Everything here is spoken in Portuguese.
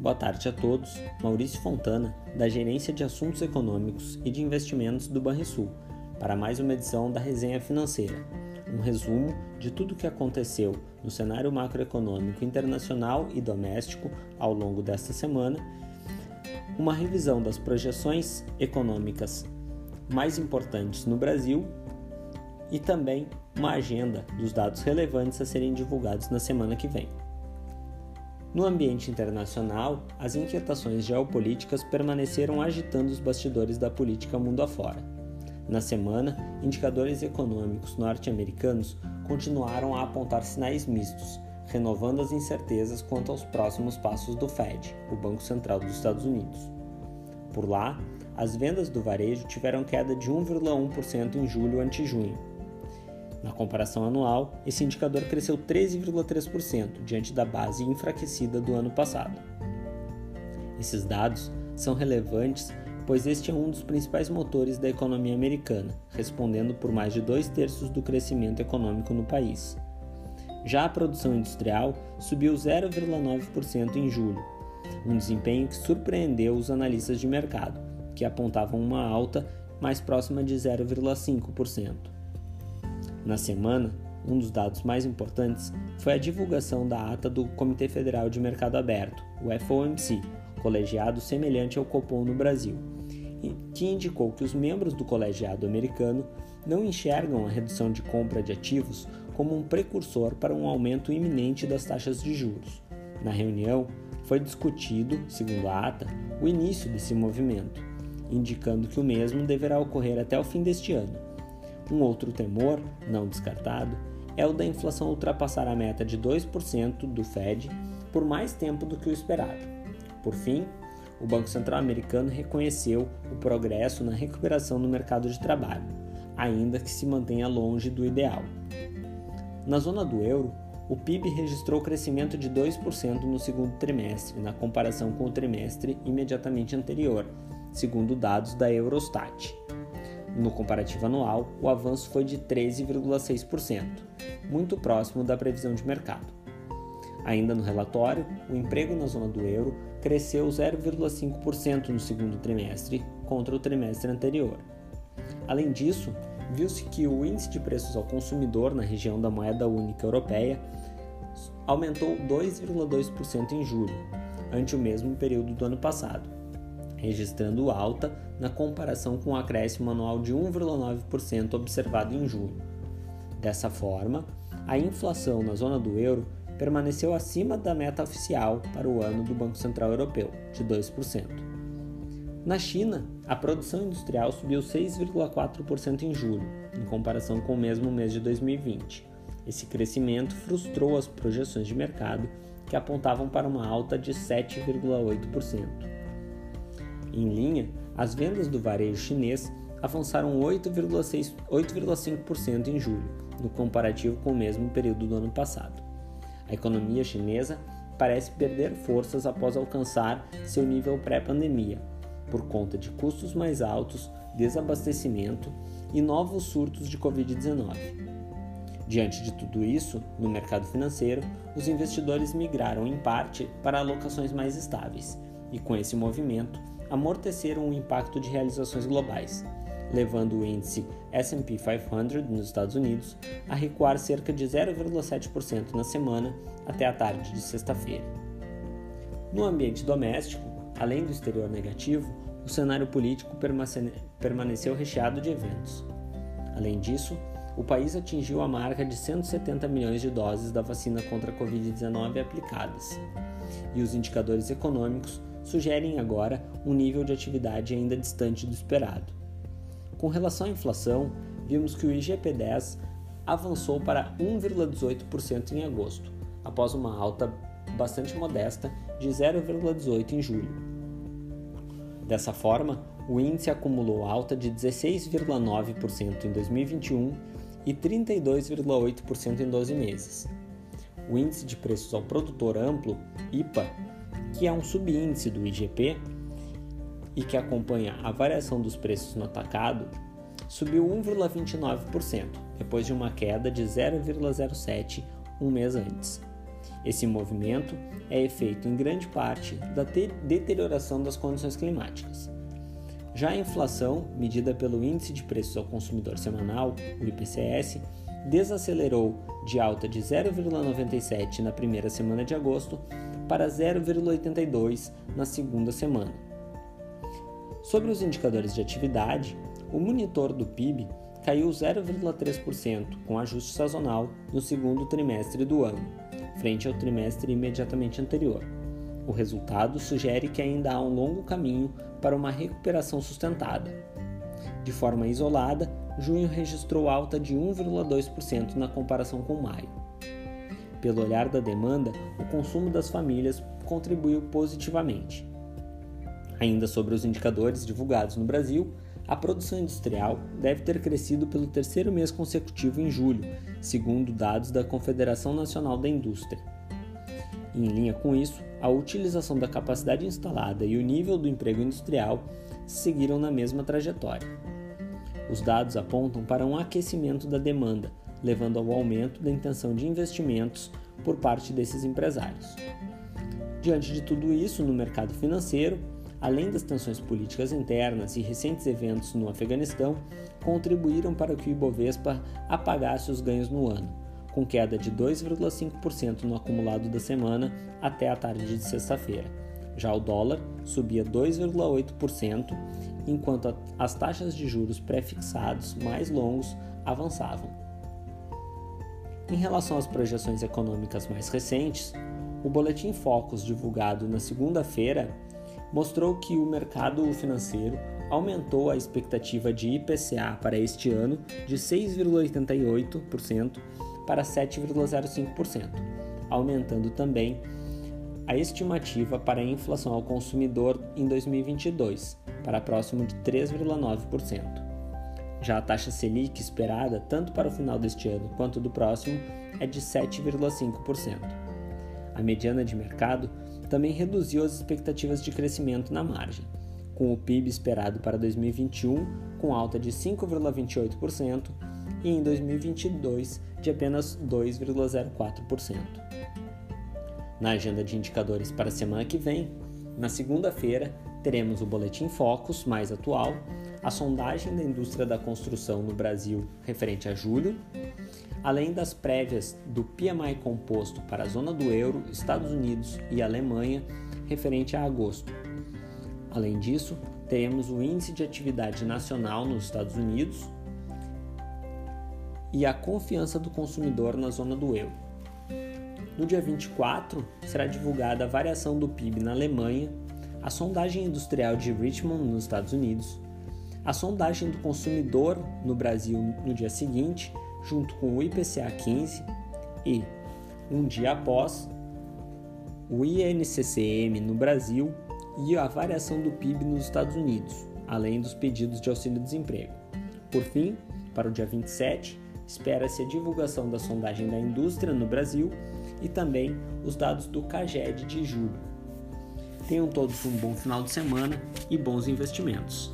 Boa tarde a todos. Maurício Fontana, da Gerência de Assuntos Econômicos e de Investimentos do Banrisul, para mais uma edição da Resenha Financeira. Um resumo de tudo o que aconteceu no cenário macroeconômico internacional e doméstico ao longo desta semana, uma revisão das projeções econômicas mais importantes no Brasil e também uma agenda dos dados relevantes a serem divulgados na semana que vem. No ambiente internacional, as inquietações geopolíticas permaneceram agitando os bastidores da política mundo afora. Na semana, indicadores econômicos norte-americanos continuaram a apontar sinais mistos, renovando as incertezas quanto aos próximos passos do Fed, o Banco Central dos Estados Unidos. Por lá, as vendas do varejo tiveram queda de 1,1% em julho ante junho, na comparação anual, esse indicador cresceu 13,3% diante da base enfraquecida do ano passado. Esses dados são relevantes pois este é um dos principais motores da economia americana, respondendo por mais de dois terços do crescimento econômico no país. Já a produção industrial subiu 0,9% em julho, um desempenho que surpreendeu os analistas de mercado, que apontavam uma alta mais próxima de 0,5%. Na semana, um dos dados mais importantes foi a divulgação da ata do Comitê Federal de Mercado Aberto, o FOMC, colegiado semelhante ao Copom no Brasil, que indicou que os membros do colegiado americano não enxergam a redução de compra de ativos como um precursor para um aumento iminente das taxas de juros. Na reunião, foi discutido, segundo a ata, o início desse movimento, indicando que o mesmo deverá ocorrer até o fim deste ano um outro temor, não descartado, é o da inflação ultrapassar a meta de 2% do Fed por mais tempo do que o esperado. Por fim, o Banco Central americano reconheceu o progresso na recuperação do mercado de trabalho, ainda que se mantenha longe do ideal. Na zona do euro, o PIB registrou crescimento de 2% no segundo trimestre, na comparação com o trimestre imediatamente anterior, segundo dados da Eurostat. No comparativo anual, o avanço foi de 13,6%, muito próximo da previsão de mercado. Ainda no relatório, o emprego na zona do euro cresceu 0,5% no segundo trimestre contra o trimestre anterior. Além disso, viu-se que o índice de preços ao consumidor na região da moeda única europeia aumentou 2,2% em julho, ante o mesmo período do ano passado registrando alta na comparação com o acréscimo anual de 1,9% observado em junho. Dessa forma, a inflação na zona do euro permaneceu acima da meta oficial para o ano do Banco Central Europeu, de 2%. Na China, a produção industrial subiu 6,4% em julho, em comparação com o mesmo mês de 2020. Esse crescimento frustrou as projeções de mercado, que apontavam para uma alta de 7,8%. Em linha, as vendas do varejo chinês avançaram 8,5% em julho, no comparativo com o mesmo período do ano passado. A economia chinesa parece perder forças após alcançar seu nível pré-pandemia, por conta de custos mais altos, desabastecimento e novos surtos de Covid-19. Diante de tudo isso, no mercado financeiro, os investidores migraram em parte para alocações mais estáveis, e com esse movimento, amorteceram o impacto de realizações globais, levando o índice S&P 500 nos Estados Unidos a recuar cerca de 0,7% na semana até a tarde de sexta-feira. No ambiente doméstico, além do exterior negativo, o cenário político permaneceu recheado de eventos. Além disso, o país atingiu a marca de 170 milhões de doses da vacina contra a Covid-19 aplicadas, e os indicadores econômicos sugerem agora um nível de atividade ainda distante do esperado. Com relação à inflação, vimos que o IGP-10 avançou para 1,18% em agosto, após uma alta bastante modesta de 0,18% em julho. Dessa forma, o índice acumulou alta de 16,9% em 2021 e 32,8% em 12 meses. O índice de preços ao produtor amplo, IPA, que é um subíndice do IGP e que acompanha a variação dos preços no atacado, subiu 1,29%, depois de uma queda de 0,07 um mês antes. Esse movimento é efeito em grande parte da deterioração das condições climáticas. Já a inflação, medida pelo Índice de Preços ao Consumidor Semanal, o IPCS, desacelerou de alta de 0,97 na primeira semana de agosto para 0,82 na segunda semana. Sobre os indicadores de atividade, o monitor do PIB caiu 0,3% com ajuste sazonal no segundo trimestre do ano, frente ao trimestre imediatamente anterior. O resultado sugere que ainda há um longo caminho para uma recuperação sustentada. De forma isolada, junho registrou alta de 1,2% na comparação com maio. Pelo olhar da demanda, o consumo das famílias contribuiu positivamente. Ainda sobre os indicadores divulgados no Brasil, a produção industrial deve ter crescido pelo terceiro mês consecutivo em julho, segundo dados da Confederação Nacional da Indústria. Em linha com isso, a utilização da capacidade instalada e o nível do emprego industrial seguiram na mesma trajetória. Os dados apontam para um aquecimento da demanda, levando ao aumento da intenção de investimentos por parte desses empresários. Diante de tudo isso, no mercado financeiro, além das tensões políticas internas e recentes eventos no Afeganistão, contribuíram para que o Ibovespa apagasse os ganhos no ano, com queda de 2,5% no acumulado da semana até a tarde de sexta-feira. Já o dólar subia 2,8%, enquanto as taxas de juros pré-fixados mais longos avançavam. Em relação às projeções econômicas mais recentes, o Boletim Focus divulgado na segunda-feira mostrou que o mercado financeiro aumentou a expectativa de IPCA para este ano de 6,88% para 7,05%, aumentando também a estimativa para a inflação ao consumidor em 2022 para próximo de 3,9%. Já a taxa Selic esperada tanto para o final deste ano quanto do próximo é de 7,5%. A mediana de mercado também reduziu as expectativas de crescimento na margem, com o PIB esperado para 2021 com alta de 5,28% e em 2022 de apenas 2,04%. Na agenda de indicadores para a semana que vem, na segunda-feira, teremos o Boletim Focus mais atual, a sondagem da indústria da construção no Brasil referente a julho, além das prévias do PMI composto para a zona do euro, Estados Unidos e Alemanha referente a agosto. Além disso, teremos o Índice de Atividade Nacional nos Estados Unidos e a confiança do consumidor na zona do euro. No dia 24, será divulgada a variação do PIB na Alemanha, a sondagem industrial de Richmond nos Estados Unidos, a sondagem do consumidor no Brasil no dia seguinte junto com o IPCA 15 e, um dia após, o INCCM no Brasil e a variação do PIB nos Estados Unidos, além dos pedidos de auxílio-desemprego. Por fim, para o dia 27, espera-se a divulgação da sondagem da indústria no Brasil e também os dados do CAGED de julho. Tenham todos um bom final de semana e bons investimentos.